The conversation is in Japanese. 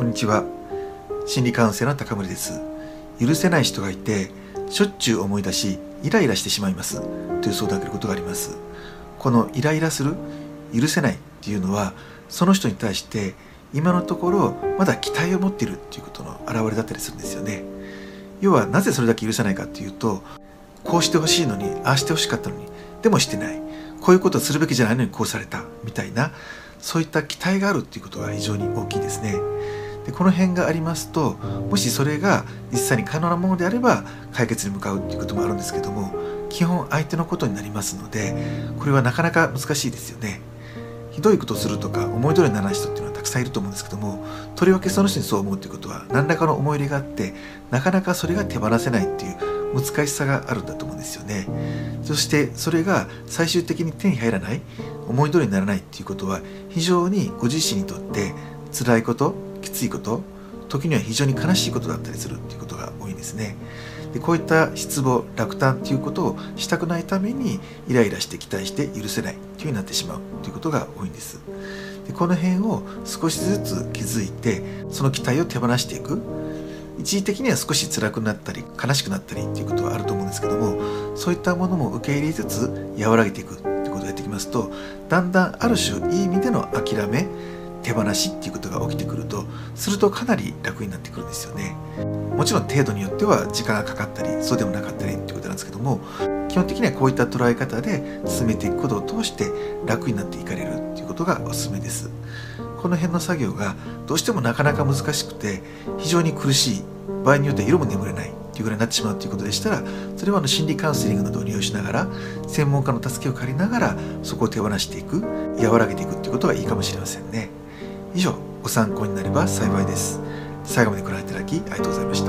こんにちは。心理カウンセラーの高森です。許せない人がいてしょっちゅう思い出しイライラしてしまいます。という相談を受けることがあります。このイライラする許せないっていうのはその人に対して今のところまだ期待を持っているっていうことの表れだったりするんですよね。要はなぜそれだけ許せないかっていうとこうしてほしいのにああしてほしかったのにでもしてない。こういうことをするべきじゃないのにこうされたみたいなそういった期待があるっていうことが非常に大きいですね。この辺がありますともしそれが実際に可能なものであれば解決に向かうっていうこともあるんですけども基本相手のことになりますのでこれはなかなか難しいですよね。ひどいことをするとか思い通りにならない人っていうのはたくさんいると思うんですけどもとりわけその人にそう思うということは何らかの思い入れがあってなかなかそれが手放せないっていう難しさがあるんだと思うんですよね。そしてそれが最終的に手に入らない思い通りにならないっていうことは非常にご自身にとって辛いことついこと時には非常に悲しいことだったりするっていうことが多いんですね。でこういった失望落胆っていうことをしたくないためにイライラして期待して許せないっていうふうになってしまうということが多いんです。でこの辺を少しずつ気づいてその期待を手放していく。一時的には少し辛くなったり悲しくなったりっていうことはあると思うんですけどもそういったものも受け入れつつ和らげていくってことをやっていきますとだんだんある種いい意味での諦め手放しっていうことが起きてくるとするとかなり楽になってくるんですよね。もちろん程度によっては時間がかかったりそうでもなかったりっていうことなんですけども基本的にはこういった捉え方で進めていくことを通して楽になっていかれるっていうことがおすすめです。この辺の作業がどうしてもなかなか難しくて非常に苦しい場合によっては色も眠れないっていうぐらいになってしまうということでしたらそれはあの心理カウンセリングなどを利用しながら専門家の助けを借りながらそこを手放していく和らげていくっていうことがいいかもしれませんね。以上ご参考になれば幸いです。最後までご覧いただきありがとうございました。